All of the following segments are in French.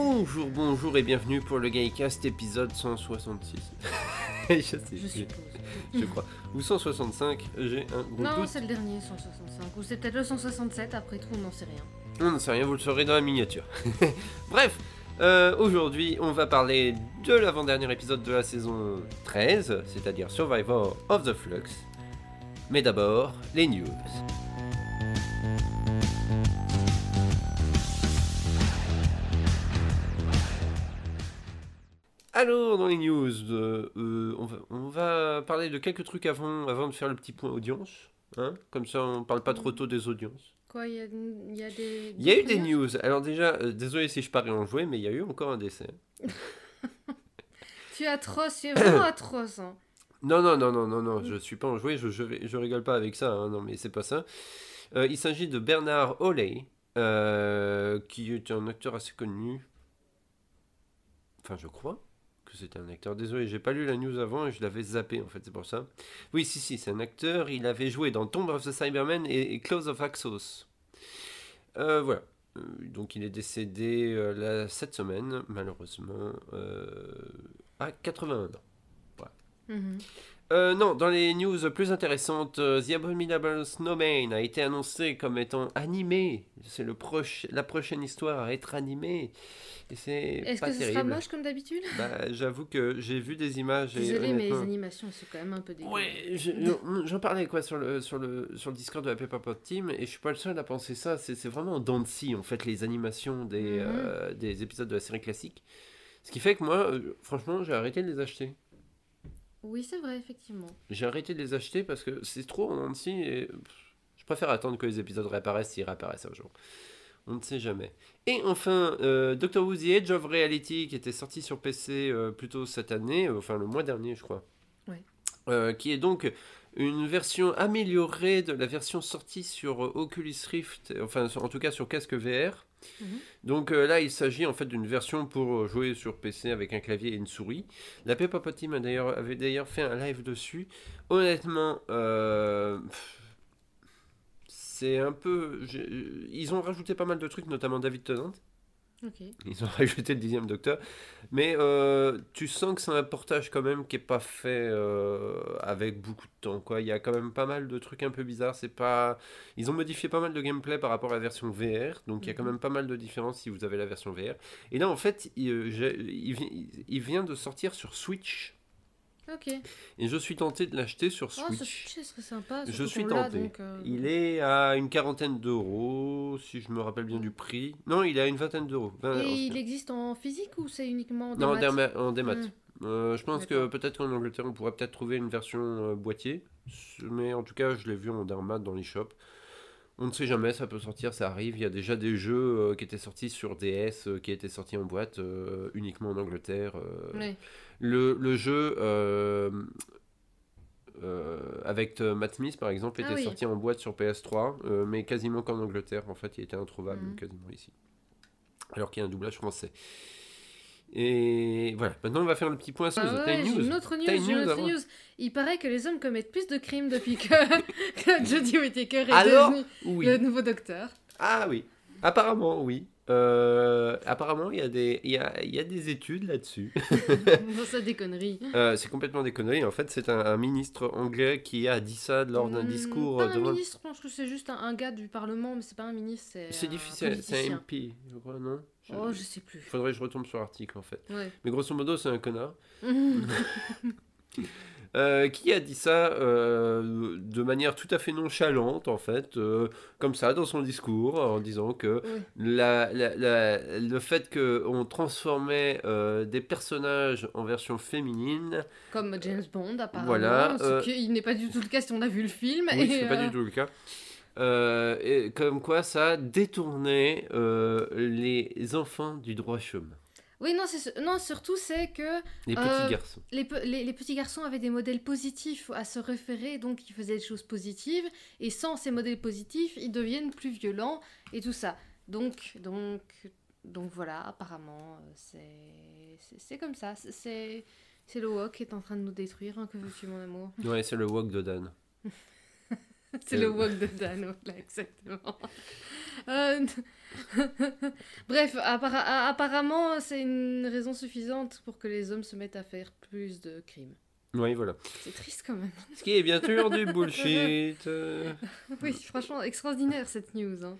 Bonjour, bonjour et bienvenue pour le Gaycast épisode 166. je sais Je plus, suppose. je crois. Ou 165, j'ai un gros Non, doute. c'est le dernier, 165. Ou c'est peut-être le 167, après tout, on n'en sait rien. On ne sait rien, vous le saurez dans la miniature. Bref, euh, aujourd'hui, on va parler de l'avant-dernier épisode de la saison 13, c'est-à-dire Survivor of the Flux. Mais d'abord, les news. Alors, dans les news, euh, euh, on, va, on va parler de quelques trucs avant, avant de faire le petit point audience. Hein Comme ça, on parle pas trop tôt des audiences. Quoi, il y a, il y a des. Il y a eu des news. Alors déjà, euh, désolé si je parie en jouer, mais il y a eu encore un décès. Tu es atroce, tu es vraiment atroce. hein. Non, non, non, non, non, non, je suis pas en jouer, je, je, je rigole pas avec ça, hein, non, mais c'est pas ça. Il s'agit de Bernard Oley, qui est un acteur assez connu. Enfin, je crois c'était un acteur. Désolé, j'ai pas lu la news avant et je l'avais zappé, en fait, c'est pour ça. Oui, si, si, c'est un acteur. Il avait joué dans Tomb of the Cybermen et, Close of Axos. Euh, voilà. Euh, Donc, il est décédé euh, cette semaine, malheureusement, à 81 ans. Mhm. Euh, non, dans les news plus intéressantes, euh, The Abominable Snowman a été annoncé comme étant animé. C'est le proche, la prochaine histoire à être animée. Et c'est Est-ce pas que ce sera moche comme d'habitude? Bah, J'avoue que j'ai vu des images. et Désolé, mais les animations sont quand même un peu dégueu. Ouais, je- j'en- parlais quoi sur le, sur, le, sur le Discord de la Pepper Pot Team et je suis pas le seul à penser ça. C'est c'est vraiment en scie en fait les animations des, Mhm. euh, des épisodes de la série classique. Ce qui fait que moi, euh, franchement, j'ai arrêté de les acheter. Oui, c'est vrai, effectivement. J'ai arrêté de les acheter parce que c'est trop en scie et je préfère attendre que les épisodes réapparaissent s'ils réapparaissent un jour. On ne sait jamais. Et enfin, euh, Doctor Who The Edge of Reality qui était sorti sur PC euh, plutôt cette année, euh, enfin le mois dernier je crois. Ouais. Qui est donc une version améliorée de la version sortie sur Oculus Rift, enfin en tout cas sur casque VR. Mhm. Donc euh, là, il s'agit en fait d'une version pour euh, jouer sur PC avec un clavier et une souris. La Peppa Team a avait d'ailleurs fait un live dessus. Honnêtement, euh, c'est un peu. Ils ont rajouté pas mal de trucs, notamment David Tennant. Ok. Ils ont rajouté le dixième docteur. Mais euh, tu sens que c'est un portage quand même qui est pas fait euh, avec beaucoup de temps. Quoi. Il y a quand même pas mal de trucs un peu bizarres. C'est pas... Ils ont modifié pas mal de gameplay par rapport à la version VR. Donc il y a quand Mhm. même pas mal de différences si vous avez la version VR. Et là en fait, il, euh, il vient de sortir sur Switch. Ok. Et je suis tenté de l'acheter sur Oh, ce Switch. Switch, ce serait sympa. Je suis tenté. donc, euh, Il est à une quarantaine d'euros, si je me rappelle bien du prix. Non, il est à une vingtaine d'euros. Et il existe en physique ou c'est uniquement en Non, démat démat. en démat. Hmm. Euh, je pense que peut-être qu'en Angleterre, on pourrait peut-être trouver une version euh, boîtier. Mais en tout cas, je l'ai vu en dermat dans les shops. On ne sait jamais, ça peut sortir, ça arrive. Il y a déjà des jeux euh, qui étaient sortis sur DS, euh, qui étaient sortis en boîte euh, uniquement en Angleterre. Le, le jeu avec Matt Smith, par exemple, Ah était oui. sorti en boîte sur PS3, euh, mais quasiment qu'en Angleterre. En fait, il était introuvable Mhm. quasiment ici. Alors qu'il y a un doublage français. Et voilà, maintenant on va faire le petit point sur Ah ouais, news une autre news, une news autre news. Il paraît que les hommes commettent plus de crimes depuis que, que Jodie Whittaker est Alors devenu Oui. le nouveau docteur. Ah oui. Apparemment, oui. Euh, apparemment, il y, a des- il y, a, il y a des études là-dessus. non, ça des conneries. Euh, c'est complètement des conneries. En fait, c'est un, un ministre anglais qui a dit ça lors d'un Hmm, discours Pas euh, un devant. ministre, je pense que c'est juste un, un gars du Parlement, mais c'est pas un ministre, c'est. Difficile, c'est un. MP, je crois, non? Je- Oh, je sais plus. Faudrait que je retombe sur l'article en fait. Ouais. Mais grosso modo, c'est un connard. Euh, qui a dit ça euh, de manière tout à fait nonchalante, en fait, euh, comme ça, dans son discours, en disant que Ouais. la, la- la- le fait qu'on transformait des personnages en version féminine, Comme James Bond, apparemment. Voilà, ce qui n'est pas du tout le cas si on a vu le film. oui, c'est pas du tout le cas, et comme quoi ça détournait euh, les enfants du droit chôme, Oui, non, non, surtout c'est que les petits Euh, garçons. les, pe- les, les petits garçons avaient des modèles positifs à se référer, donc ils faisaient des choses positives, et sans ces modèles positifs, ils deviennent plus violents et tout ça. Donc, donc, donc voilà, apparemment, euh, c'est comme ça. c'est le wok qui est en train de nous détruire, hein, que veux-tu, mon amour? Ouais, c'est le wok de Dan. C'est Euh. le wok de Dan, voilà, exactement. Euh, Bref, appara- apparemment, c'est une raison suffisante pour que les hommes se mettent à faire plus de crimes. Oui, voilà. C'est triste quand même. Ce qui est bien sûr du bullshit. euh. Oui, franchement, extraordinaire cette news. hein.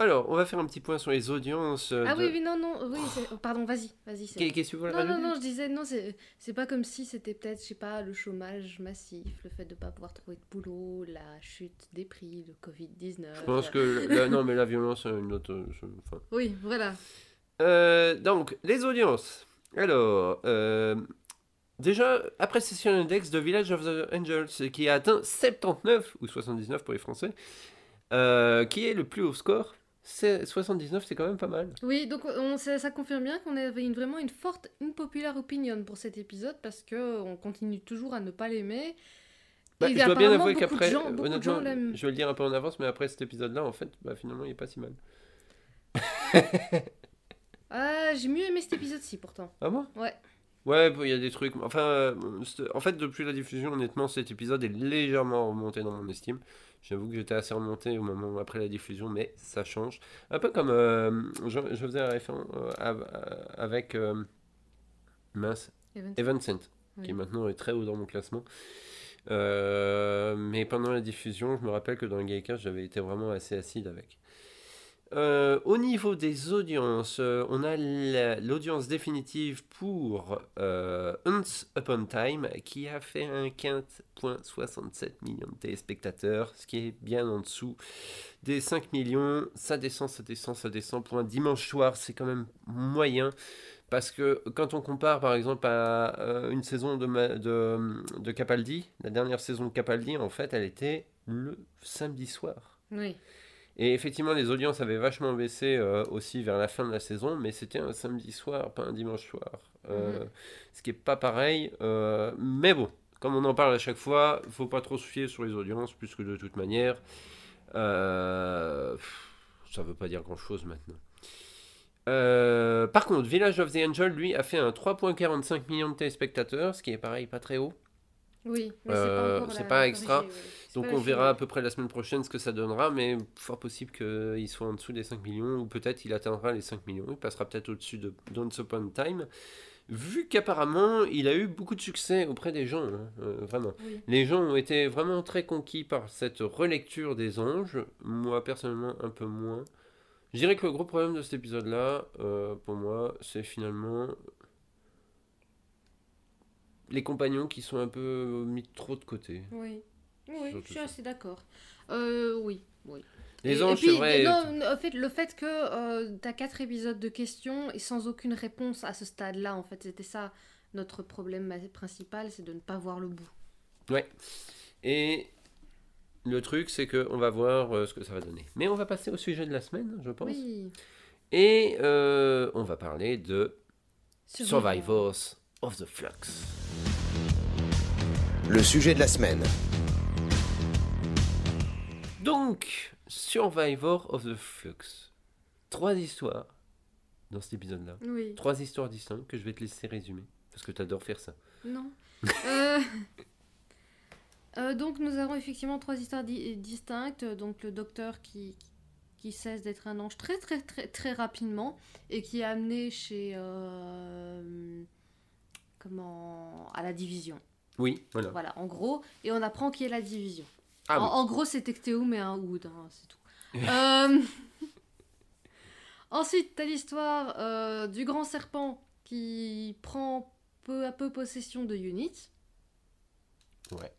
Alors, on va faire un petit point sur les audiences. euh, Ah de- oui, oui, non, non, oui, oh, pardon, vas-y, vas-y. Qu'est-ce que Non, non, non, je disais, non, c'est pas comme si c'était peut-être, je sais pas, le chômage massif, le fait de pas pouvoir trouver de boulot, la chute des prix, le Covid-19. Je pense que là, non, mais la violence, c'est une autre. enfin. Oui, voilà. Euh, donc, les audiences. Alors, euh, déjà, Appreciation Index de Village of the Angels, qui a atteint 79 ou 79 pour les Français, euh, qui est le plus haut score. C'est 79, c'est quand même pas mal. Oui, donc on, ça, ça confirme bien qu'on avait une, vraiment une forte unpopular opinion pour cet épisode parce que on continue toujours à ne pas l'aimer. Bah, je dois bien avouer beaucoup de qu'après, honnêtement, je vais le dire un peu en avance, mais après cet épisode-là, en fait, bah, finalement, il est pas si mal. Ah, j'ai mieux aimé cet épisode-ci pourtant. Ah bon? Ouais. Ouais, bon, il y a des trucs. Enfin, euh, en fait, depuis la diffusion, honnêtement, cet épisode est légèrement remonté dans mon estime. J'avoue que j'étais assez remonté au moment après la diffusion, mais ça change. Un peu comme euh, je, je faisais la référence euh, euh, avec mince, Evan- Evanescent, Oui. qui maintenant est très haut dans mon classement. Euh, mais pendant la diffusion, je me rappelle que dans le Gaïka, j'avais été vraiment assez acide avec. Euh, au niveau des audiences, euh, on a la- l'audience définitive pour euh, Once Upon Time qui a fait un 15,67 millions de téléspectateurs, ce qui est bien en dessous des 5 millions. Ça descend, ça descend, ça descend. Pour un dimanche soir, c'est quand même moyen. Parce que quand on compare par exemple à euh, une saison de, de Capaldi, la dernière saison de Capaldi, en fait, elle était le samedi soir. Oui. Et effectivement, les audiences avaient vachement baissé euh, aussi vers la fin de la saison, mais c'était un samedi soir, pas un dimanche soir. Euh, Mhm. Ce qui est pas pareil. euh, mais bon, comme on en parle à chaque fois, faut pas trop se fier sur les audiences, puisque de toute manière, ça veut pas dire grand-chose maintenant. Euh, par contre, Village of the Angel, lui, a fait un 3,45 millions de téléspectateurs, ce qui est pareil, pas très haut. Oui, mais Euh, c'est pas encore c'est pas extra. corrigée, ouais. C'est Donc pas on verra à peu près la semaine prochaine ce que ça donnera, mais fort possible qu'il soit en dessous des 5 millions, ou peut-être il atteindra les 5 millions, il passera peut-être au-dessus de Don't Upon Time, vu qu'apparemment il a eu beaucoup de succès auprès des gens, hein, euh, vraiment. Oui. Les gens ont été vraiment très conquis par cette relecture des anges, moi personnellement un peu moins. Je dirais que le gros problème de cet épisode-là, euh, pour moi, c'est finalement les compagnons qui sont un peu mis trop de côté. Oui, oui, je suis ça. assez d'accord. Euh, oui, oui. Les Et- et anges, puis, c'est vrai. Non, en fait, le fait que euh, t'as quatre épisodes de questions et sans aucune réponse à ce stade-là, en fait, c'était ça notre problème principal, c'est de ne pas voir le bout. Et le truc, c'est que on va voir euh, ce que ça va donner. Mais on va passer au sujet de la semaine, je pense. Oui. Et euh, on va parler de Survivor. Survivors of the Flux. Le sujet de la semaine. Donc, Survivor of the Flux. Trois histoires dans cet épisode-là. Oui. Trois histoires distinctes que je vais te laisser résumer. Parce que tu adores faire ça. Non. Euh, euh, donc nous avons effectivement trois histoires di- distinctes. Donc le docteur qui, qui cesse d'être un ange très très très très rapidement et qui est amené chez euh, comment à la division. Oui, voilà. Voilà, en gros, et on apprend qui est la division. Ah en, oui. en gros, c'est Tecteo mais un Oud, hein, c'est tout. Euh, Ensuite, t'as l'histoire euh, du grand serpent qui prend peu à peu possession de Unit. Ouais.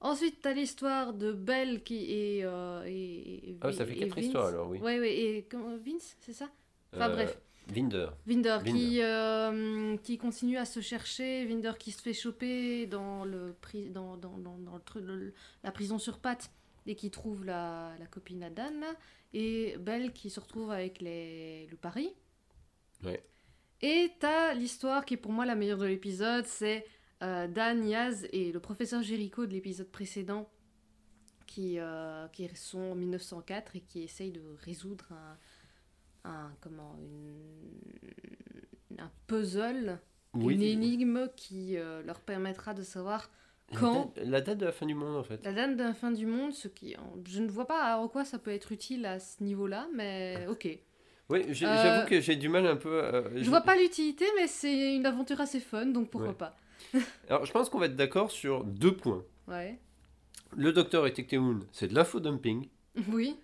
Ensuite, t'as l'histoire de Belle qui est. euh, et, et- Ah, ça fait et quatre Vince. histoires alors, oui. Ouais, ouais, et comment- Vince, c'est ça? Enfin Euh, bref, Vinder. Vinder, Vinder. Qui, euh, qui continue à se chercher, Vinder qui se fait choper dans, le, pri- dans, dans, dans, dans le la prison sur pattes et qui trouve la, la copine à Dan, et Belle qui se retrouve avec les, le pari. Ouais. Et t'as l'histoire qui est pour moi la meilleure de l'épisode, c'est euh, Dan, Yaz et le professeur Jericho de l'épisode précédent qui, euh, qui sont en 1904 et qui essayent de résoudre un, un comment une, un puzzle, Oui. une énigme qui euh, leur permettra de savoir La Quand date- La date de la fin du monde, en fait. La date de la fin du monde, ce qui, je ne vois pas en quoi ça peut être utile à ce niveau-là, mais ok. Oui, j'ai- Euh, j'avoue que j'ai du mal un peu. à- Je vois pas l'utilité, mais c'est une aventure assez fun, donc pourquoi Ouais. pas. Alors, je pense qu'on va être d'accord sur deux points. Ouais. Le docteur et Tecteun, c'est de l'infodumping. Oui.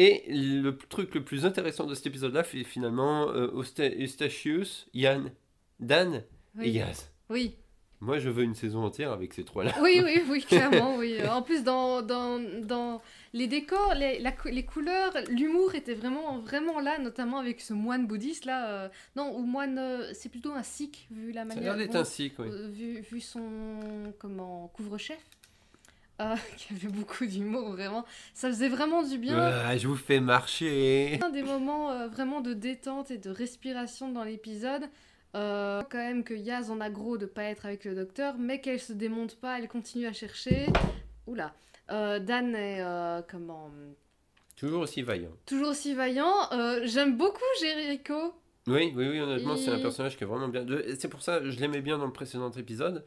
Et le truc le plus intéressant de cet épisode-là, c'est finalement euh, Eusta- Eustachius, Yann, Dan et Oui. Yaz. Oui. Moi, je veux une saison entière avec ces trois-là. Oui, oui, oui, clairement, oui. En plus, dans, dans, dans les décors, les, la les couleurs, l'humour était vraiment, vraiment là, notamment avec ce moine bouddhiste là. euh, non, ou moine, euh, c'est plutôt un sikh, vu la Ça a manière. l'air d'être un cycle, oui. euh, vu, vu son comment couvre-chef, euh, qui avait beaucoup d'humour, vraiment. Ça faisait vraiment du bien. Ah, je vous fais marcher. Un des moments euh, vraiment de détente et de respiration dans l'épisode. Euh, quand même que Yaz en a gros de pas être avec le docteur, mais qu'elle se démonte pas, elle continue à chercher. Oula. Euh, Dan est comment Toujours aussi vaillant. toujours aussi vaillant. J'aime beaucoup Jericho. Oui, oui, oui, honnêtement, c'est un personnage qui est vraiment bien. C'est pour ça, je l'aimais bien dans le précédent épisode,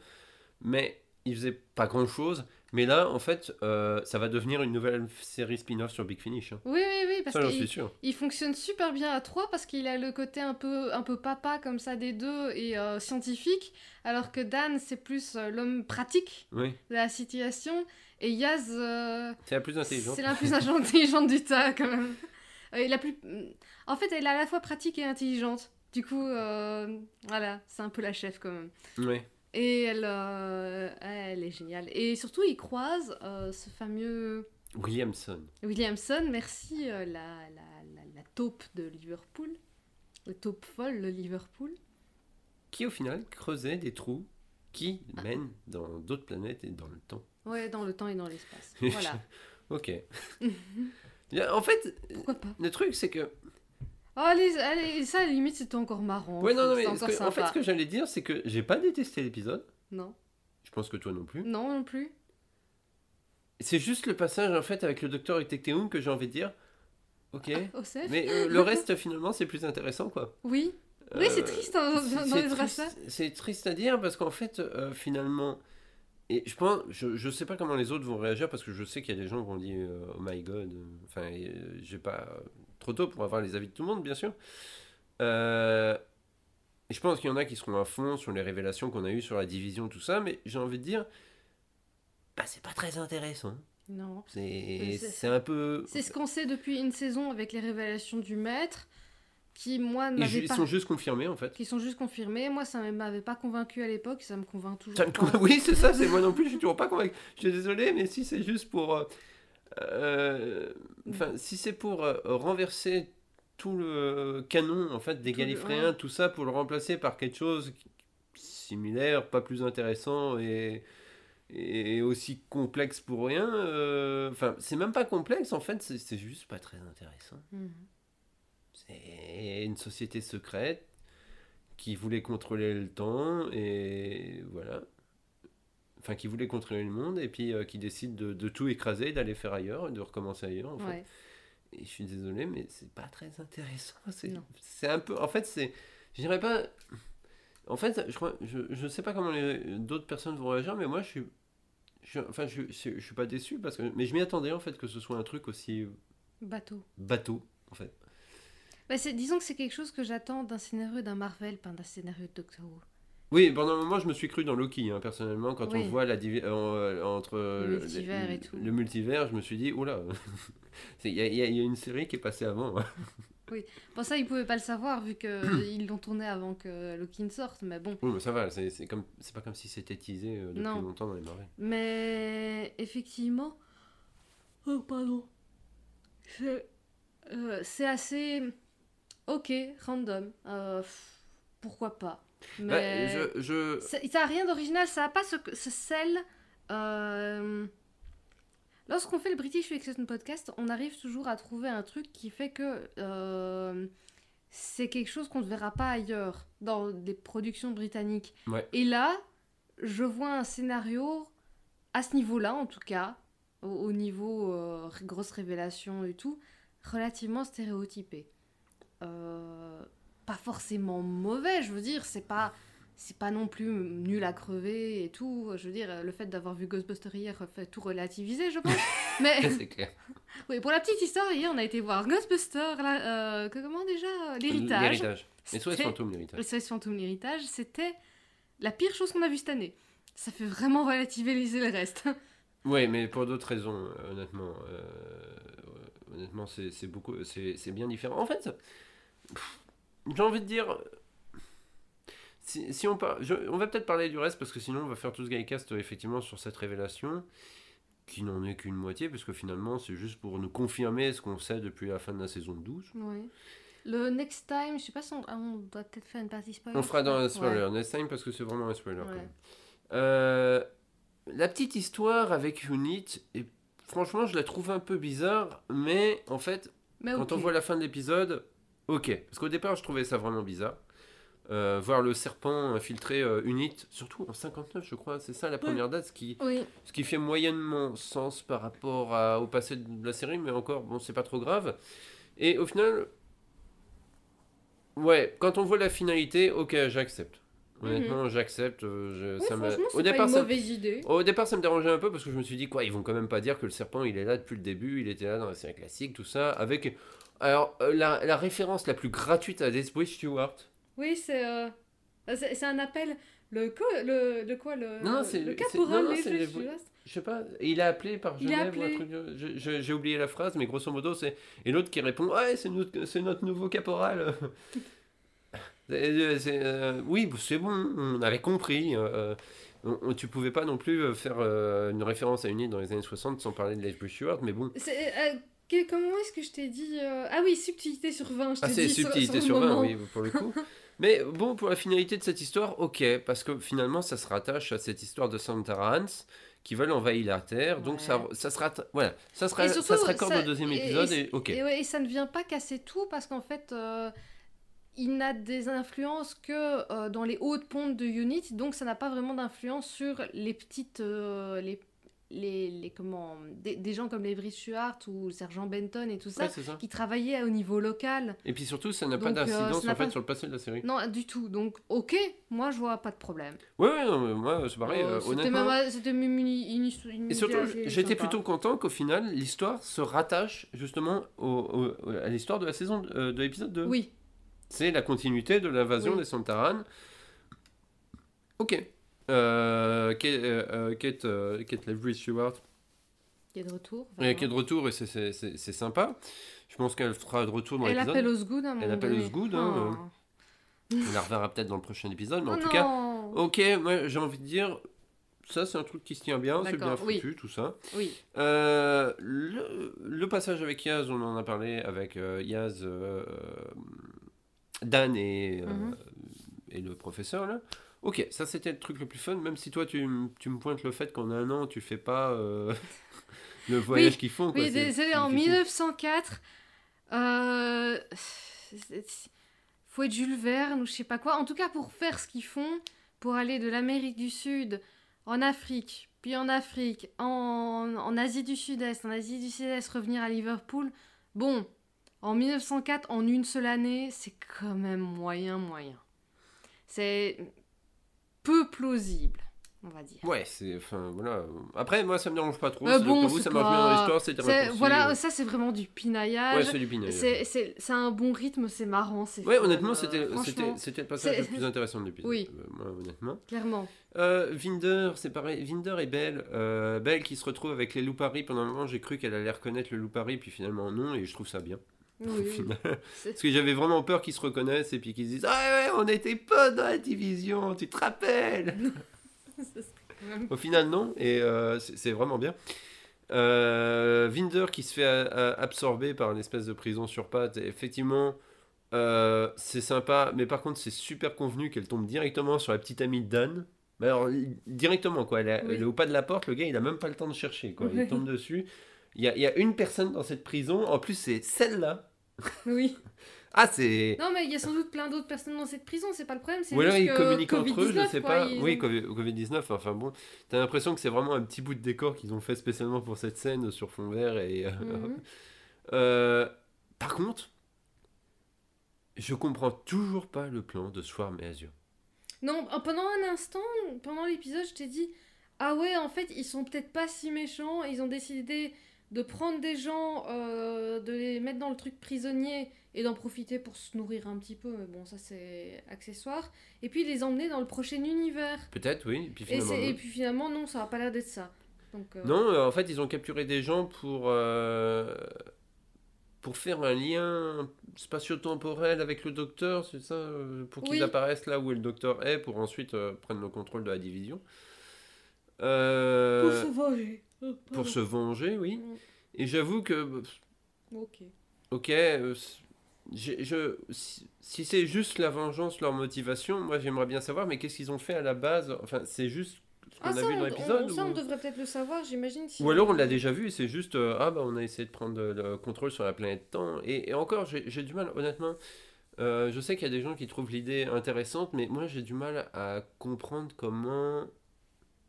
mais il faisait pas grand-chose. Mais là, en fait, euh, ça va devenir une nouvelle série spin-off sur Big Finish. hein. Oui, oui, oui, parce qu'il il fonctionne super bien à trois parce qu'il a le côté un peu, un peu papa comme ça des deux et euh, scientifique, alors que Dan c'est plus euh, l'homme pratique Oui, de la situation et Yaz c'est la plus intelligente. c'est la plus intelligente du tas quand même. La plus... En fait, elle est à la fois pratique et intelligente. Du coup, voilà, c'est un peu la chef quand même. Oui. Et elle, euh, elle est géniale. Et surtout, il croise euh, ce fameux Williamson. Williamson, merci, euh, la, la, la, la taupe de Liverpool. La taupe folle de Liverpool. qui au final creusait des trous qui Ah. mènent dans d'autres planètes et dans le temps. Ouais, dans le temps et dans l'espace. Voilà. Ok. en fait, Pourquoi pas? le truc c'est que... Oh, allez, allez, ça, à la limite, c'était encore marrant. Ouais, non, non, mais encore ce que- en fait, ce que j'allais dire, c'est que j'ai pas détesté l'épisode. Non, Je pense que toi non plus. non, non plus. C'est juste le passage, en fait, avec le docteur et Tecteun que j'ai envie de dire. Ok. Osef Mais euh, le reste, finalement, c'est plus intéressant, quoi. Oui. Oui, c'est Euh, triste hein, dans, c'est- triste- brassards. C'est triste à dire parce qu'en fait, euh, finalement, et je pense, je, je sais pas comment les autres vont réagir parce que je sais qu'il y a des gens qui vont dire euh, oh my god, euh, enfin, euh, j'ai pas euh, trop tôt pour avoir les avis de tout le monde, bien sûr. Euh, je pense qu'il y en a qui seront à fond sur les révélations qu'on a eues sur la division, tout ça, mais j'ai envie de dire, bah, c'est pas très intéressant. Non. C'est un peu. C'est ce qu'on sait depuis une saison avec les révélations du maître, qui, moi, Ils, pas... sont juste confirmés en fait. qui sont juste confirmés. Moi, ça m'avait pas convaincu à l'époque, ça me convainc toujours Ça me pas. convainc- Oui, c'est ça, c'est moi non plus, je suis toujours pas convaincu. Je suis désolé, mais si c'est juste pour. euh, Enfin, si c'est pour euh, renverser tout le canon en fait des Tout le- Gallifréens, ouais. tout ça, pour le remplacer par quelque chose similaire, pas plus intéressant et, et aussi complexe pour rien. euh, Enfin, c'est même pas complexe en fait, c'est juste pas très intéressant. Mhm. C'est une société secrète qui voulait contrôler le temps et voilà. Enfin, qui voulait contrôler le monde et puis euh, qui décide de, de tout écraser, d'aller faire ailleurs et de recommencer ailleurs. En fait. Ouais. Et je suis désolé, mais c'est pas très intéressant. C'est, un peu. En fait, c'est. Je dirais pas. En fait, je crois. Je, je sais pas comment d'autres personnes vont réagir, mais moi, je suis. je- enfin, je, je, je suis pas déçu parce que. Mais je m'y attendais en fait que ce soit un truc aussi Bateau. bateau, en fait. Bah, disons que c'est quelque chose que j'attends d'un scénario d'un Marvel, pas d'un scénario de Doctor Who. Oui, pendant un moment, je me suis cru dans Loki, hein, personnellement, quand Oui. on voit la divi- euh, entre Le multivers et tout. le multivers, je me suis dit, oula, il y, a- y y une série qui est passée avant. hein. Bon, ça, ils pouvaient pas le savoir vu qu'ils l'ont tourné avant que Loki ne sorte, mais bon. Oui, mais ça va, c'est comme, c'est pas comme si c'était teasé euh, depuis Non. longtemps dans les Marvel. Mais effectivement. Oh, pardon. C'est euh, c'est assez. Ok, random. Euh, pourquoi pas Bah, Mais. je, je... Ça ça a rien d'original, ça a pas ce, ce sel. euh, Lorsqu'on fait le British Fiction Podcast, on arrive toujours à trouver un truc qui fait que euh, c'est quelque chose qu'on ne verra pas ailleurs dans des productions britanniques. Ouais. Et là, je vois un scénario à ce niveau-là, en tout cas, au, au niveau euh, grosse révélation et tout, relativement stéréotypé. Euh, pas forcément mauvais, je veux dire, c'est pas c'est pas non plus nul à crever et tout. Je veux dire, le fait d'avoir vu Ghostbusters hier fait tout relativiser, je pense. Mais c'est clair. oui, pour la petite histoire, hier, on a été voir Ghostbusters, là, euh, que- comment déjà L'héritage. L'héritage. Les SOS fantômes, l'héritage. Le SOS Fantôme, l'héritage, c'était la pire chose qu'on a vue cette année. Ça fait vraiment relativiser le reste. Ouais, mais pour d'autres raisons, euh, honnêtement. euh, honnêtement, c'est beaucoup, c'est c'est bien différent. En fait, pff, j'ai envie de dire. Si, si on, par- je- on va peut-être parler du reste parce que sinon on va faire tout ce Guycast euh, effectivement sur cette révélation qui n'en est qu'une moitié parce que finalement c'est juste pour nous confirmer ce qu'on sait depuis la fin de la saison 12. Oui. Le next time, je sais pas si on, ah, on doit peut-être faire une partie spoiler. On fera dans un Ouais. spoiler next time parce que c'est vraiment un spoiler. quand Ouais. même. Euh, la petite histoire avec Unit, et franchement, je la trouve un peu bizarre, mais en fait, Mais quand on voit la fin de l'épisode, ok. Parce qu'au départ, je trouvais ça vraiment bizarre. Euh, voir le serpent infiltrer euh, Unit, surtout en 59, je crois, c'est ça la première date, ce qui, Oui, ce qui fait moyennement sens par rapport à- au passé de la série, mais encore, bon, c'est pas trop grave. Et au final, ouais, quand on voit la finalité, ok, j'accepte. Honnêtement, j'accepte. euh, Oui, pas ça... idée. au départ, ça me dérangeait un peu parce que je me suis dit, quoi, ils vont quand même pas dire que le serpent, il est là depuis le début, il était là dans la série classique, tout ça, avec. Alors, euh, la, la référence la plus gratuite à Desperate Stewart. Oui, c'est euh, c'est un appel. Le, co- le, le quoi le, Non, le caporal non, les. Je sais pas, il a appelé par Genève ou un truc. J'ai oublié la phrase, mais grosso modo, c'est. Et l'autre qui répond Ouais, c'est notre, notre nouveau caporal. Euh, oui, c'est bon, on avait compris. euh, on- tu pouvais pas non plus euh, faire euh, une référence à une île dans les années 60 sans parler de Leslie Stewart, mais bon. Que- comment est-ce que je t'ai dit euh, Ah oui, subtilité sur 20, je t'ai Ah, c'est subtilité sur, sur, le 20, moment. oui, pour le coup. Mais bon, pour la finalité de cette histoire, ok, parce que finalement, ça se rattache à cette histoire de Santa Hans qui veulent envahir la Terre, donc ça, ça sera, voilà, ça sera, ça se raccorde ça- au deuxième et- épisode et- et, ok. Et, ouais, et ça ne vient pas casser tout parce qu'en fait, euh, il n'a des influences que euh, dans les hautes pontes de Unit, donc ça n'a pas vraiment d'influence sur les petites. euh, les, les, les- comment, des, des gens comme Levery Stewart ou Sergent Benton et tout ça, Ouais, c'est ça. qui travaillaient au niveau local. Et puis surtout, ça n'a pas euh, d'incidence en fait pas- sur le passé de la série. Non, du tout. Donc, ok, moi je vois pas de problème. Ouais, ouais, non, mais moi, c'est pareil, Euh, euh, honnêtement. même- C'était même une, une, Et surtout, j'étais plutôt content qu'au final, l'histoire se rattache justement au- au- à l'histoire de la saison euh, de l'épisode 2. Oui, C'est la continuité de l'invasion Oui. des Santaran. Ok. Euh, Kate, euh, euh, Kate, euh, Kate Levry Stewart? Il y a de retour. euh, qui est de retour et c'est- sympa. Je pense qu'elle sera de retour dans Elle l'épisode. appelle Osgood à un moment appelle. Osgood, hein, Oh. On la reverra peut-être dans le prochain épisode, mais en Oh tout cas, non. ok, moi j'ai envie de dire, ça c'est un truc qui se tient bien, c'est bien D'accord, oui. foutu, tout ça. Oui. Euh, le, le passage avec Yaz, on en a parlé avec euh, Yaz, euh, Dan et, euh, Mhm. et le professeur là. Ok, ça c'était le truc le plus fun, même si toi tu, tu me pointes le fait qu'en un an tu fais pas euh, le voyage qu'ils font. Quoi, Oui, désolé, en difficile. 1904, euh, faut être Jules Verne ou je sais pas quoi. En tout cas, pour faire ce qu'ils font, pour aller de l'Amérique du Sud en Afrique, puis en Afrique, en, en Asie du Sud-Est, en Asie du Sud-Est, revenir à Liverpool. Bon, en 1904, en une seule année, c'est quand même moyen, moyen. C'est peu plausible, on va dire. Ouais, c'est. Enfin, voilà. Après, moi ça me dérange pas trop. Euh, bon, pour vous, ça marche bien dans l'histoire, C'est- Voilà, euh. ça c'est vraiment du pinaillage. Ouais, c'est du pinaillage. C'est, un bon rythme, c'est marrant, c'est Ouais, fun, honnêtement, euh, c'était c'était franchement, le passage le plus intéressant de l'épisode. Oui. euh, moi, honnêtement. clairement. Euh, Vinder, c'est pareil. Vinder et Belle. Euh, Belle qui se retrouve avec les louparis. Pendant un moment, j'ai cru qu'elle allait reconnaître le loupari, puis finalement non, et je trouve ça bien. Oui, final. Parce que j'avais vraiment peur qu'ils se reconnaissent et puis qu'ils se disent Ah ouais, on était pas dans la division, tu te rappelles Au final, non, et euh, c'est vraiment bien. Euh, Vinder qui se fait euh, euh, absorber par une espèce de prison sur pattes, et effectivement, euh, c'est sympa, mais par contre, c'est super convenu qu'elle tombe directement sur la petite amie de Dan. Mais alors, directement, quoi. Elle, est- Oui. elle est au pas de la porte, le gars, il a même pas le temps de chercher, quoi. Il tombe dessus. Il y a, il y a une personne dans cette prison, en plus, c'est celle-là. Oui. Ah, c'est. Non, mais il y a sans doute plein d'autres personnes dans cette prison, c'est pas le problème. C'est Ou alors ils que communiquent entre eux, je Covid-19, sais quoi, pas. Oui, ont- Covid- Covid-19, enfin bon, t'as l'impression que c'est vraiment un petit bout de décor qu'ils ont fait spécialement pour cette scène sur fond vert. Et, euh, Mhm. euh, par contre, je comprends toujours pas le plan de Swarm et Azure. Non, euh, pendant un instant, pendant l'épisode, je t'ai dit Ah ouais, en fait, ils sont peut-être pas si méchants. Ils ont décidé de prendre des gens, euh, de les mettre dans le truc prisonnier et d'en profiter pour se nourrir un petit peu. Mais bon, ça c'est accessoire. Et puis les emmener dans le prochain univers. Peut-être, oui. Et puis finalement, non. et puis finalement, non, ça va pas l'air d'être ça. Donc, euh, Non, euh, en fait, ils ont capturé des gens pour, euh, pour faire un lien spatio-temporel avec le docteur, c'est ça Pour qu'ils Oui. apparaissent là où le docteur est, pour ensuite prendre le contrôle de la division. Pour se venger. Pour se venger, oui. Mm. Et j'avoue que, Ok. ok, euh, je, si, si c'est juste la vengeance, leur motivation, moi j'aimerais bien savoir, mais qu'est-ce qu'ils ont fait à la base? Enfin, c'est juste ce qu'on Ah, a ça, vu dans l'épisode ça, on devrait peut-être le savoir, j'imagine. si Ou alors on l'a déjà vu et c'est juste euh, ah bah on a essayé de prendre euh, le contrôle sur la planète temps et, et encore j'ai j'ai du mal honnêtement euh, je sais qu'il y a des gens qui trouvent l'idée intéressante mais moi j'ai du mal à comprendre comment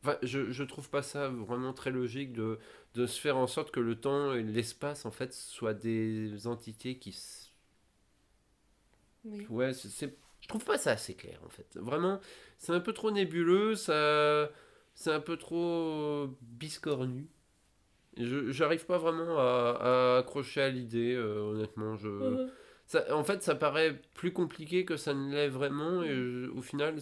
enfin je, je trouve pas ça vraiment très logique de, de se faire en sorte que le temps et l'espace en fait soient des entités qui s- Oui. ouais c'est c'est- je trouve pas ça assez clair en fait vraiment c'est un peu trop nébuleux ça c'est un peu trop biscornu je j'arrive pas vraiment à, à accrocher à l'idée euh, honnêtement je Mhm. ça, en fait ça paraît plus compliqué que ça ne l'est vraiment et je- au final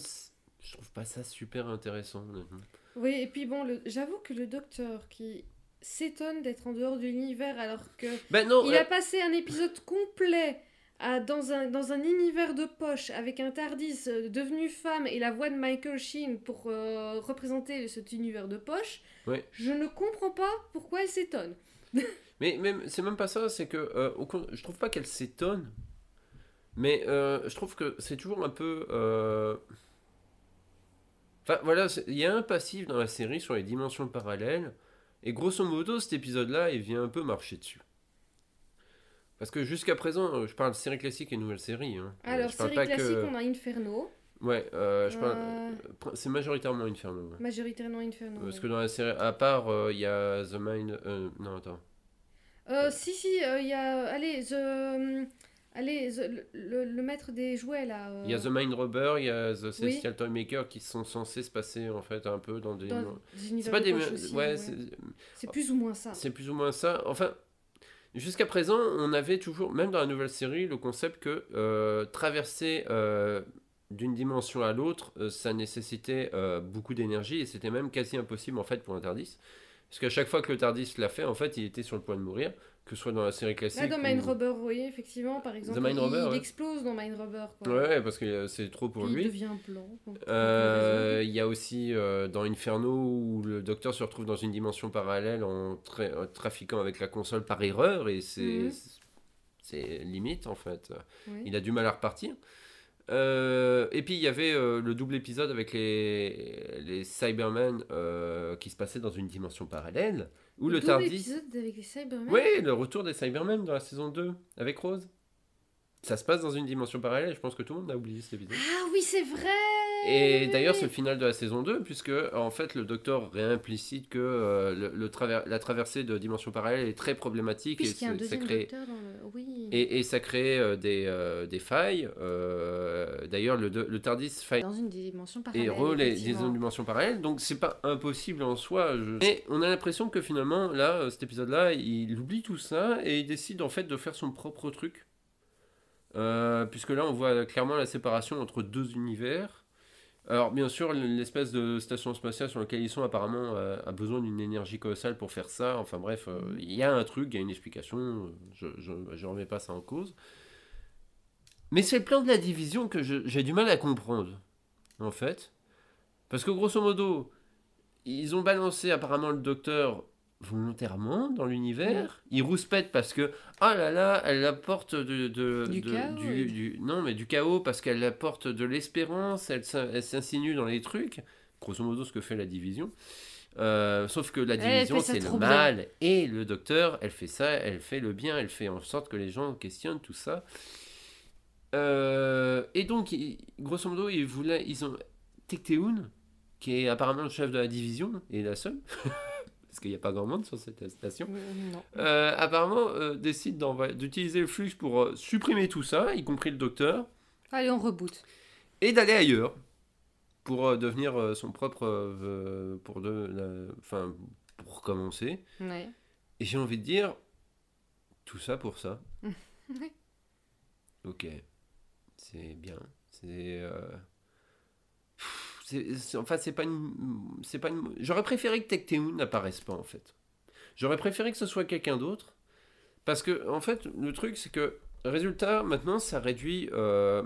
je trouve pas ça super intéressant honnêtement. Oui, et puis bon, le- j'avoue que le docteur qui s'étonne d'être en dehors de l'univers alors que ben non il euh, a passé un épisode complet à- dans, un, dans un univers de poche avec un Tardis euh, devenu femme et la voix de Michael Sheen pour euh, représenter cet univers de poche, Ouais. je ne comprends pas pourquoi elle s'étonne. Mais même, c'est même pas ça, c'est que euh, au je trouve pas qu'elle s'étonne, mais euh, je trouve que c'est toujours un peu. Enfin voilà, il y a un passif dans la série sur les dimensions parallèles, et grosso modo, cet épisode-là, il vient un peu marcher dessus. Parce que jusqu'à présent, euh, je parle de série classique et nouvelle série. hein. Euh, Alors, je série classique, que- on a Inferno, Ouais, euh, je parle. Euh. C'est majoritairement Inferno. ouais. majoritairement Inferno. Parce que dans la série, à part, euh, il y a The Mind. non, attends. Euh, si, si, il y a. Allez, The. Allez, The- le, le- le maître des jouets là. euh, Il y a The Mind Rubber, il y a The Celestial Toymaker qui sont censés se passer en fait un peu dans des. C'est pas de des. poche aussi, ouais, ouais. c'est- plus ou moins ça. c'est plus ou moins ça. Enfin, jusqu'à présent, on avait toujours, même dans la nouvelle série, le concept que euh, traverser euh, d'une dimension à l'autre, ça nécessitait beaucoup d'énergie et c'était même quasi impossible en fait pour un Tardis. Parce qu'à chaque fois que le Tardis l'a fait, en fait, il était sur le point de mourir, que ce soit dans la série classique. Là, dans Mind ou- Rubber, oui, effectivement, par exemple. Il, il ouais. explose dans Mind Rubber. Quoi. Ouais, parce que euh, c'est trop pour Puis lui. Il devient blanc. Euh, Il y a aussi euh, dans Inferno où le docteur se retrouve dans une dimension parallèle en tra- trafiquant avec la console par erreur et c'est Mhm. limite en fait. Il a du mal à repartir. Euh, et puis il y avait euh, le double épisode avec les, les Cybermen euh, qui se passait dans une dimension parallèle où le, double Tardis. épisode avec les Cybermen. Oui, le retour des Cybermen dans la saison 2 avec Rose. Ça se passe dans une dimension parallèle, je pense que tout le monde a oublié cet épisode. Ah oui, c'est vrai Et d'ailleurs, c'est le final de la saison 2, puisque en fait, le docteur réimplicite que euh, le, le traver- la traversée de dimensions parallèles est très problématique et, Puisqu'il y a un c'est- ça crée, docteur dans le... Oui. et, et ça crée euh, des, euh, des failles. D'ailleurs, le, le TARDIS faille Dans une dimension parallèle. et re les effectivement. des dimensions parallèles, donc c'est pas impossible en soi. je- Mais on a l'impression que finalement, là, cet épisode-là, il oublie tout ça et il décide en fait de faire son propre truc. Euh, puisque là, on voit clairement la séparation entre deux univers. Alors, bien sûr, l'espèce de station spatiale sur laquelle ils sont, apparemment, euh, a besoin d'une énergie colossale pour faire ça. Enfin, bref, euh, il y a un truc, il y a une explication. Je ne remets pas ça en cause. Mais c'est le plan de la division que j'ai du mal à comprendre, en fait. Parce que, grosso modo, ils ont balancé apparemment le docteur volontairement dans l'univers. Ils rouspètent parce que, ah là là, elle apporte de, de- Du de- chaos, du- non, mais du chaos parce qu'elle apporte de l'espérance, elle, s'in- elle s'insinue dans les trucs. Grosso modo, ce que fait la division. Euh, sauf que la division, c'est le bien. mal. Et le docteur, elle fait ça, elle fait le bien, elle fait en sorte que les gens questionnent tout ça. Euh, et donc, il- grosso modo, ils voulaient, ils ont Tecteun, qui est apparemment le chef de la division, et la seule, parce qu'il n'y a pas grand monde sur cette station, Euh, euh, apparemment euh, décide d'utiliser le flux pour euh, supprimer tout ça, y compris le docteur, Allez, on reboot. et d'aller ailleurs. pour devenir son propre. pour, de, enfin, pour commencer. Ouais. Et j'ai envie de dire. Tout ça pour ça. Ok. C'est bien. C'est. Pff, c'est- pas une. C'est pas. J'aurais préféré que Tecteun n'apparaisse pas, en fait. J'aurais préféré que ce soit quelqu'un d'autre. Parce que, en fait, le truc, c'est que. Résultat, maintenant, ça réduit. euh,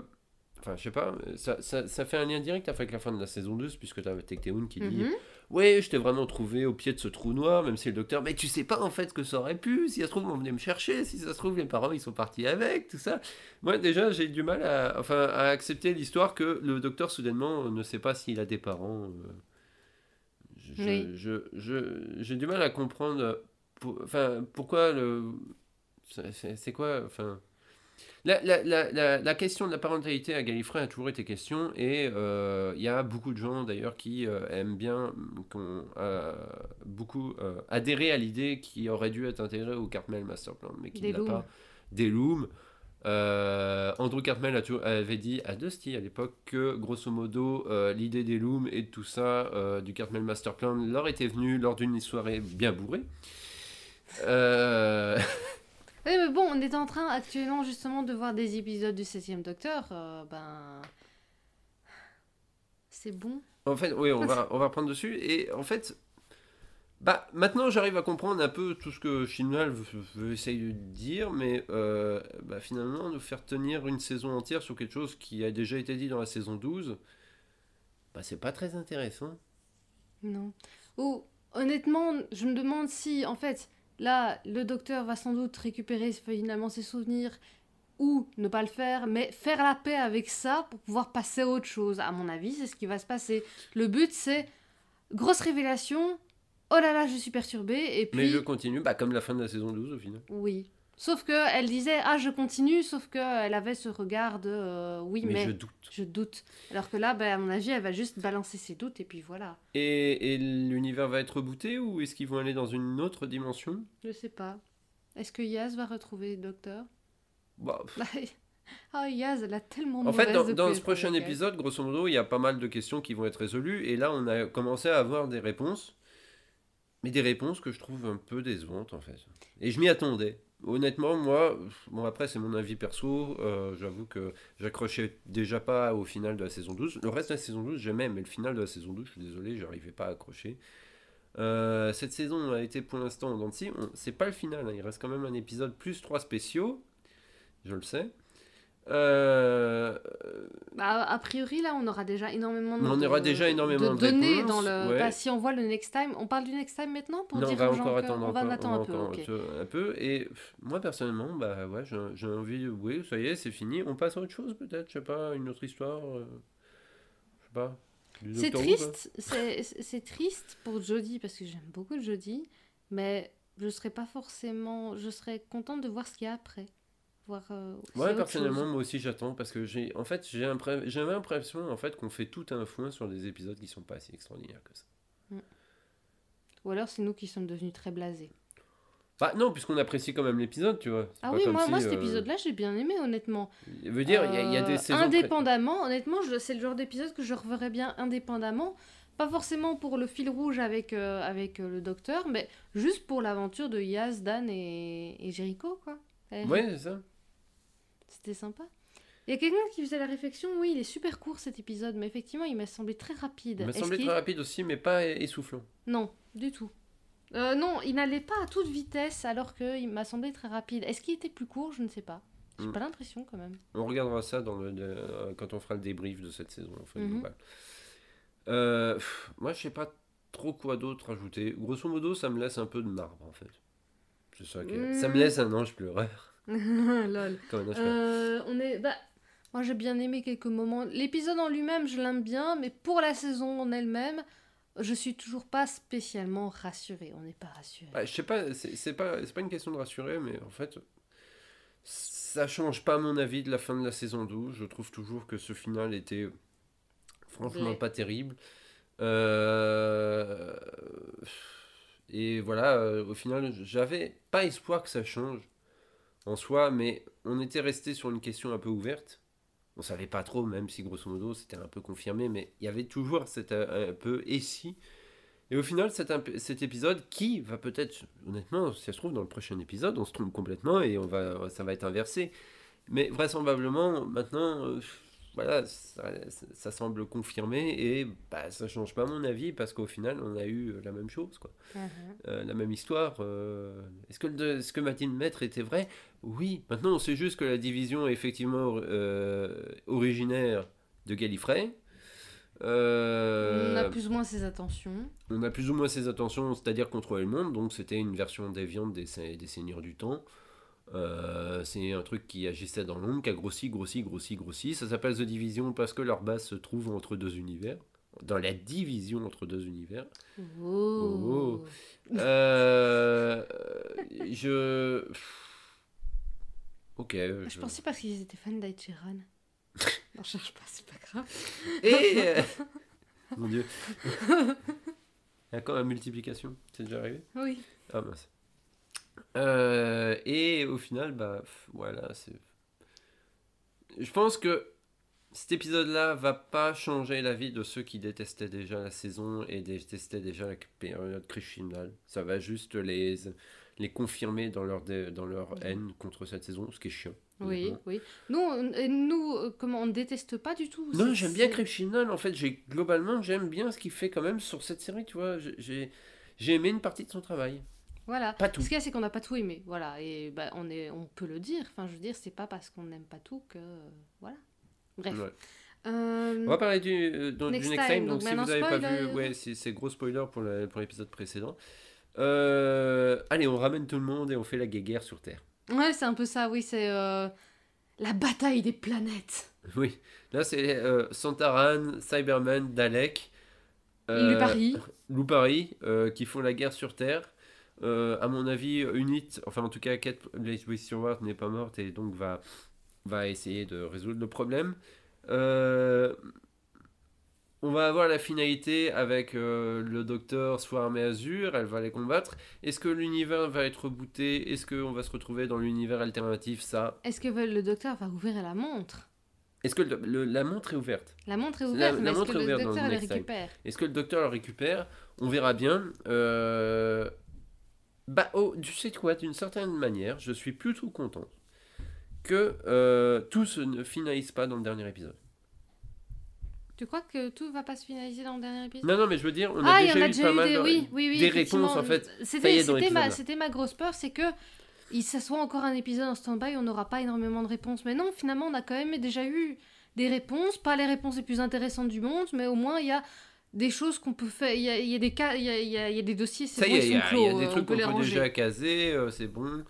Enfin, je sais pas, ça, ça, ça fait un lien direct avec la fin de la saison 2, puisque tu as Tecteun qui dit Mhm. Ouais, je t'ai vraiment trouvé au pied de ce trou noir, même si le docteur, mais tu sais pas en fait ce que ça aurait pu, si ça se trouve, on venait me chercher, si ça se trouve, les parents ils sont partis avec, tout ça. Moi déjà, j'ai du mal à, enfin, à accepter l'histoire que le docteur soudainement ne sait pas s'il a des parents. euh. Je- Oui. je- je- J'ai du mal à comprendre, pour- enfin, pourquoi le. c'est quoi, enfin. La, la, la, la, question de la parentalité à Gallifrey a toujours été question et euh, il y a beaucoup de gens d'ailleurs qui euh, aiment bien, qui ont euh, beaucoup adhéré à l'idée qui aurait dû être intégrée au Cartmel Master Plan, mais qui looms. pas. Des looms. Andrew Cartmel avait dit à Dusty à l'époque que grosso modo l'idée des looms et de tout ça du Cartmel Master Plan leur était venue lors d'une soirée bien bourrée. Oui, mais bon, on est en train actuellement justement de voir des épisodes du 7 Docteur. euh, ben. C'est bon. En fait, oui, on va, on va reprendre dessus. Et en fait, bah, maintenant j'arrive à comprendre un peu tout ce que Shinmal veut, veut essayer de dire, mais euh, bah, finalement, nous faire tenir une saison entière sur quelque chose qui a déjà été dit dans la saison 12, bah, c'est pas très intéressant. Non. Ou honnêtement, je me demande si, en fait, là, le docteur va sans doute récupérer finalement ses souvenirs ou ne pas le faire, mais faire la paix avec ça pour pouvoir passer à autre chose. À mon avis, c'est ce qui va se passer. Le but, c'est grosse révélation. Oh là là, je suis perturbée. Et puis, Mais je continue, bah, comme la fin de la saison 12 au final. oui. Sauf que elle disait ah je continue, sauf que elle avait ce regard de euh, oui Mais, mais, je je... doute. doute. Alors que là, ben, à mon avis, elle va juste balancer ses doutes et puis voilà. Et, et l'univers va être rebooté ou est-ce qu'ils vont aller dans une autre dimension? Je sais pas. Est-ce que Yaz va retrouver le docteur? Bah, Ah Yaz, elle a tellement de En fait, dans, dans ce prochain épisode, grosso modo, il y a pas mal de questions qui vont être résolues. Et là, on a commencé à avoir des réponses. Mais des réponses que je trouve un peu décevantes, en fait. Et je m'y attendais. Honnêtement, moi, bon, après, c'est mon avis perso. euh, J'avoue que j'accrochais déjà pas au final de la saison 12. Le reste de la saison 12, j'aimais, mais le final de la saison 12, je suis désolé, j'arrivais pas à accrocher. Euh, cette saison a été pour l'instant en dents C'est pas le final, hein, il reste quand même un épisode plus trois spéciaux. Je le sais. Euh, Bah, a priori, là, on aura déjà énormément de, On aura déjà énormément de données réponses, dans le. ouais. bah, si on voit le next time, on parle du next time maintenant pour non, on dire va aux gens encore que- attendre, on va encore- attendre on un peu. va encore un peu. Et pff, moi, personnellement, bah ouais, j'ai envie de. Oui, ça y est, c'est fini. On passe à autre chose, peut-être. Je sais pas, une autre histoire. euh, Je sais pas. C'est triste, c'est c'est triste pour Jodie parce que j'aime beaucoup Jodie, mais je serais pas forcément, je serais contente de voir ce qu'il y a après, voir. euh, Ouais, personnellement, chose. moi aussi, j'attends parce que j'ai, en fait, j'ai j'avais l'impression, en fait, qu'on fait tout un foin sur des épisodes qui sont pas assez extraordinaires que ça. Ou alors c'est nous qui sommes devenus très blasés. Bah non, puisqu'on apprécie quand même l'épisode, tu vois. Ah oui, moi, si, moi cet euh, épisode-là, j'ai bien aimé, honnêtement. Je veux dire, il y, a- il y a des Euh, saisons. pré- Indépendamment, honnêtement, c'est le genre d'épisode que je reverrais bien indépendamment. Pas forcément pour le fil rouge avec, euh, avec le docteur, mais juste pour l'aventure de Yaz, Dan et, et Jericho, quoi. Ouais, c'est ça. C'était sympa. Il y a quelqu'un qui faisait la réflexion, oui, il est super court cet épisode, mais effectivement, il m'a semblé très rapide. Il m'a semblé très rapide aussi, mais pas essoufflant. Non, du tout. Euh, non, il n'allait pas à toute vitesse alors qu'il m'a semblé très rapide. Est-ce qu'il était plus court? Je ne sais pas. J'ai Mm. pas l'impression quand même. On regardera ça dans le, euh, quand on fera le débrief de cette saison. En fait, Mhm. Euh, pff, moi, je sais pas trop quoi d'autre ajouter. Grosso modo, ça me laisse un peu de marbre, en fait. C'est ça qui est- Ça me Mm. laisse un ange pleureur. Lol. Comme. Euh, on est. Bah, moi j'ai bien aimé quelques moments. L'épisode en lui-même, je l'aime bien, mais pour la saison en elle-même, je suis toujours pas spécialement rassurée. On n'est pas rassuré. Bah, je sais pas, c'est pas, c'est pas une question de rassurer, mais en fait, ça change pas mon avis de la fin de la saison 12. Je trouve toujours que ce final était franchement pas terrible. Euh, Et voilà, euh, au final, j'avais pas espoir que ça change en soi, mais on était resté sur une question un peu ouverte. On savait pas trop, même si grosso modo c'était un peu confirmé, mais il y avait toujours cet euh, un peu et si. Et au final, cet, cet épisode qui va peut-être, honnêtement, si ça se trouve, dans le prochain épisode, on se trompe complètement et on va, ça va être inversé. Mais vraisemblablement, maintenant, euh, voilà, ça, ça semble confirmé et bah, ça change pas mon avis parce qu'au final, on a eu la même chose, quoi. Euh, la même histoire. euh, Est-ce que, est-ce que Mathilde Maître était vrai Oui. Maintenant, on sait juste que la division est effectivement euh, originaire de Gallifrey. Euh, On a plus ou moins ses attentions. on a plus ou moins ses attentions, c'est-à-dire contrôler le monde. Donc, c'était une version déviante des, des Seigneurs du Temps. Euh, c'est un truc qui agissait dans l'ombre, qui a grossi, grossi, grossi, grossi. Ça s'appelle The Division parce que leur base se trouve entre deux univers. Dans la division entre deux univers. Oh. Euh, je. Ok. Je je- pensais parce qu'ils étaient fans d'Ed Sheeran. non, je cherche pas, c'est pas grave. Et. euh, Mon dieu. Il y a quand la multiplication C'est déjà arrivé? Oui. Ah mince. Euh, et au final, bah pff, voilà, c'est. Je pense que cet épisode-là va pas changer la vie de ceux qui détestaient déjà la saison et détestaient déjà la période crescendale. Ça va juste les, les confirmer dans leur, dé- dans leur haine contre cette saison, ce qui est chiant. Oui, oui. Nous, on, nous euh, comment, on ne déteste pas du tout. Non, j'aime bien Crescendal. En fait, j'ai globalement, j'aime bien ce qu'il fait quand même sur cette série, tu vois. J'ai aimé une partie de son travail. Voilà. Pas tout. Ce qu'il y a, c'est qu'on n'a pas tout aimé. Voilà. Et bah, on, est, on peut le dire. Enfin, je veux dire, c'est pas parce qu'on n'aime pas tout que. Voilà. Bref. Ouais. Euh, On va parler du, euh, Next du Next Time, Time. Donc, donc si vous n'avez pas vu, ouais, c'est gros spoiler pour l'épisode précédent. Euh, allez, on ramène tout le monde et on fait la guéguerre sur Terre. Ouais, c'est un peu ça, oui. C'est euh, la bataille des planètes. Oui, là c'est euh, Santaran, Cyberman, Dalek. Lupari euh, qui font la guerre sur Terre. Euh, à mon avis, Unit, enfin en tout cas, Kate Blanchett Stewart n'est pas morte et donc va, va essayer de résoudre le problème. Euh, on va avoir la finalité avec euh, le docteur Swarm et Azure, elle va les combattre. Est-ce que l'univers va être rebooté? Est-ce qu'on va se retrouver dans l'univers alternatif? Ça. Est-ce que le docteur va ouvrir la montre? Est-ce que le- le- la montre est ouverte? La montre est La- ouverte, la mais est-ce que est le ouverte dans docteur le la récupère? Est-ce que le docteur le récupère? On verra bien. Euh, Bah, oh, tu sais quoi, d'une certaine manière, je suis plutôt content que euh, tout se ne finalise pas dans le dernier épisode. Tu crois que tout va pas se finaliser dans le dernier épisode? Non, non, mais je veux dire, on ah, a en déjà a eu déjà pas eu mal des, de- oui, oui, oui, des réponses, en fait. C'était, ma, ma grosse peur, c'est que il ça soit encore un épisode en stand-by, on n'aura pas énormément de réponses. Mais non, finalement, on a quand même déjà eu des réponses, pas les réponses les plus intéressantes du monde, mais au moins il y a des choses qu'on peut faire. Il y a, il y a des cas, il y a, il y a- il y a des dossiers, c'est bon, ils sont clos, il y a euh, des on trucs peut qu'on peut déjà caser, euh, c'est bon.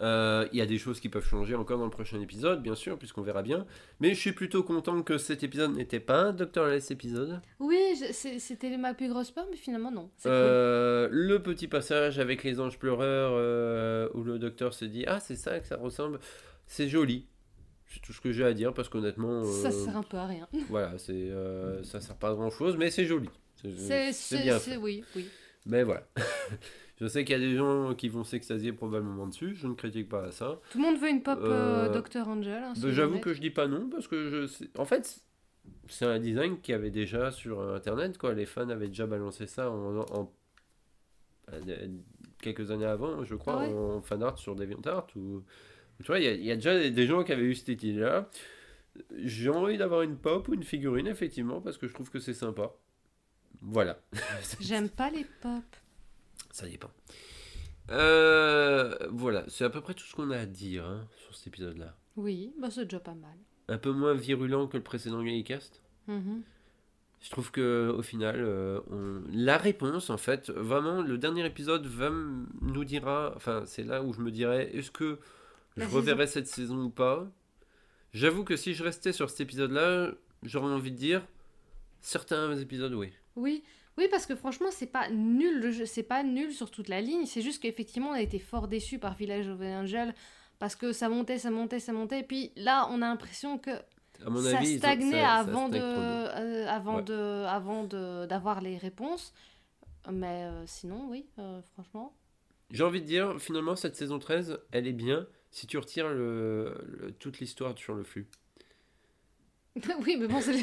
Euh, Il y a des choses qui peuvent changer encore dans le prochain épisode, bien sûr, puisqu'on verra bien. Mais je suis plutôt content que cet épisode n'était pas un Doctor Less épisode. Oui, c'était ma plus grosse peur, mais finalement non. Cool. Euh, Le petit passage avec les anges pleureurs euh, où le docteur se dit Ah, c'est ça que ça ressemble. C'est joli. C'est tout ce que j'ai à dire parce qu'honnêtement, Ça euh, sert un peu à rien. voilà, c'est euh, ça sert pas à grand chose, mais c'est joli. C'est- bien fait. oui, oui. Mais voilà. je sais qu'il y a des gens qui vont s'extasier probablement dessus. Je ne critique pas ça. Tout le monde veut une pop euh, Euh, Dr. Angel. hein, soyons J'avoue que je dis pas non parce que je sais- en fait c'est un design qui avait déjà sur internet quoi les fans avaient déjà balancé ça en, en- quelques années avant je crois Ah ouais en fan art sur DeviantArt ou tu vois il y, a- il y a déjà des- gens qui avaient eu cette idée là j'ai envie d'avoir une pop ou une figurine effectivement parce que je trouve que c'est sympa voilà J'aime pas les pop. ça dépend Euh, voilà c'est à peu près tout ce qu'on a à dire hein, sur cet épisode là Oui, bah c'est déjà pas mal. un peu moins virulent que le précédent Galicast Mhm. Je trouve que au final, euh, on- la réponse, en fait, vraiment, le dernier épisode va nous dira, enfin, c'est là où je me dirais, est-ce que je reverrai cette saison ou pas J'avoue que si je restais sur cet épisode-là, j'aurais envie de dire, certains épisodes, oui. Oui, oui, parce que franchement, c'est pas nul, le jeu, c'est pas nul sur toute la ligne. C'est juste qu'effectivement, on a été fort déçus par Village of Angel parce que ça montait, ça montait, ça montait. Et puis là, on a l'impression que À mon ça avis, stagnait ça- ça avant de, stagne trop de- euh, avant Ouais. de, avant de d'avoir les réponses. Mais euh, sinon, oui, euh, franchement. J'ai envie de dire, finalement, cette saison 13, elle est bien si tu retires le, le- toute l'histoire sur le flux. oui, mais bon, c'est.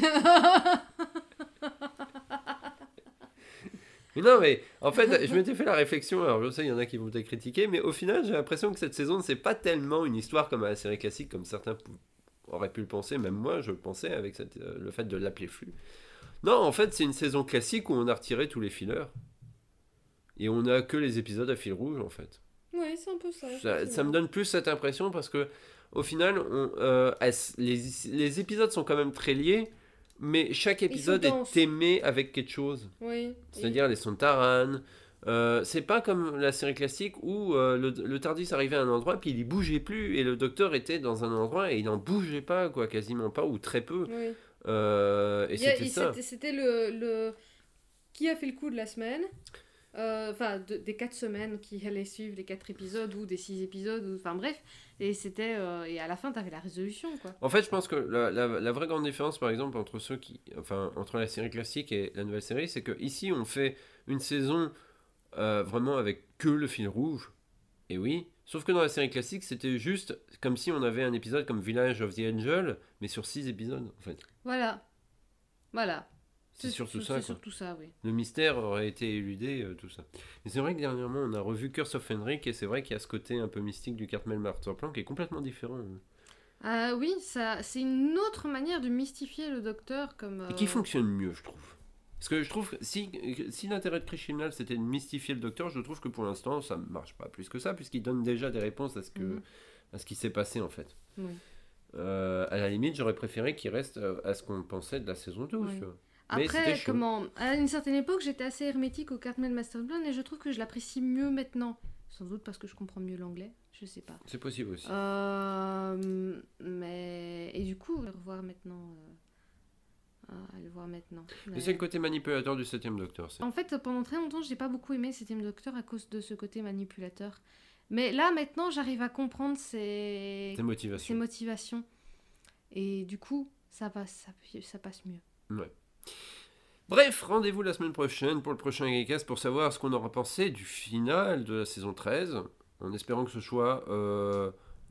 Mais non, mais en fait, je m'étais fait la réflexion. Alors, je sais, il y en a qui vont peut-être critiquer, mais au final, j'ai l'impression que cette saison, c'est pas tellement une histoire comme à la série classique, comme certains auraient pu le penser. Même moi, je le pensais avec cette- euh, le fait de l'appeler flux. Non, en fait, c'est une saison classique où on a retiré tous les fillers. Et on a que les épisodes à fil rouge, en fait. Ouais, c'est un peu ça. Ça, ça me donne plus cette impression parce que, au final, on, euh, les, les épisodes sont quand même très liés, mais chaque épisode est aimé avec quelque chose. Oui. C'est-à-dire les sons de Taran. Euh, c'est pas comme la série classique où euh, le, le Tardis arrivait à un endroit puis il bougeait plus et le docteur était dans un endroit et il n'en bougeait pas quoi quasiment pas ou très peu Oui. Euh, et c'était ça c'était- le, le. Qui a fait le coup de la semaine? Enfin, de- des quatre semaines qui allaient suivre les quatre épisodes ou des six épisodes, enfin bref. Et c'était. euh, Et à la fin, t'avais la résolution, quoi. en fait je pense que la, la- la vraie grande différence par exemple entre ceux qui enfin entre la série classique et la nouvelle série c'est que ici on fait une saison euh, vraiment avec que le fil rouge et oui sauf que dans la série classique c'était juste comme si on avait un épisode comme Village of the Angel mais sur six épisodes en fait Voilà. Voilà. C'est surtout ça C'est quoi. surtout ça, oui. Le mystère aurait été éludé, euh, tout ça. Et c'est vrai que dernièrement, on a revu Curse of Fenric, et c'est vrai qu'il y a ce côté un peu mystique du Cartmel Martyrplan qui est complètement différent. Ah oui, ça, c'est une autre manière de mystifier le docteur comme. Et qui euh, fonctionne mieux, je trouve. Parce que je trouve que si, si l'intérêt de Krishinal c'était de mystifier le docteur, je trouve que pour l'instant, ça ne marche pas plus que ça, puisqu'il donne déjà des réponses à ce, que, Mhm. à ce qui s'est passé, en fait. Oui. Euh, à la limite, j'aurais préféré qu'il reste euh, à ce qu'on pensait de la saison 12. Oui. tu vois. Après, comment À une certaine époque, j'étais assez hermétique au Cartman Masterplan et je trouve que je l'apprécie mieux maintenant. Sans doute parce que je comprends mieux l'anglais, je sais pas. C'est possible aussi. Euh, mais et du coup, le revoir maintenant, euh, à le voir maintenant. Mais c'est le côté manipulateur du 7 docteur. c'est- En fait, pendant très longtemps, j'ai pas beaucoup aimé Septième Docteur à cause de ce côté manipulateur. Mais là, maintenant, j'arrive à comprendre ses... Ses motivations. ses motivations. Et du coup, ça passe, ça, ça passe mieux. Bref, rendez-vous la semaine prochaine pour le prochain Gaycast pour savoir ce qu'on aura pensé du final de la saison 13, en espérant que ce soit euh,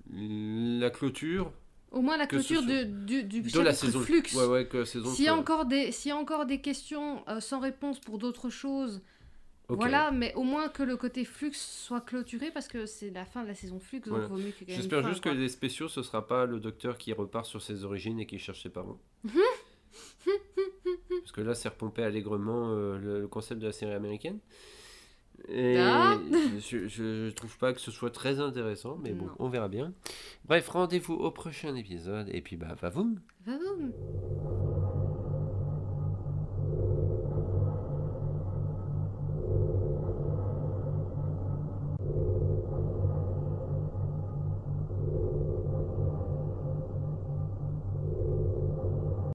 la clôture Au moins la clôture de, du, du de la saison. Flux. Ouais, ouais, que la saison S'il y, a encore des, s'il y a encore des questions euh, sans réponse pour d'autres choses, voilà, mais au moins que le côté Flux soit clôturé parce que c'est la fin de la saison Flux, donc vaut mieux J'espère fin, juste que les spéciaux, ce sera pas le docteur qui repart sur ses origines et qui cherche ses parents. Parce que là, c'est repompé allègrement euh, le, le concept de la série américaine. Et Ah. je, je, trouve pas que ce soit très intéressant, mais bon, Non. on verra bien. Bref, rendez-vous au prochain épisode. Et puis, bah, va vous Va, va.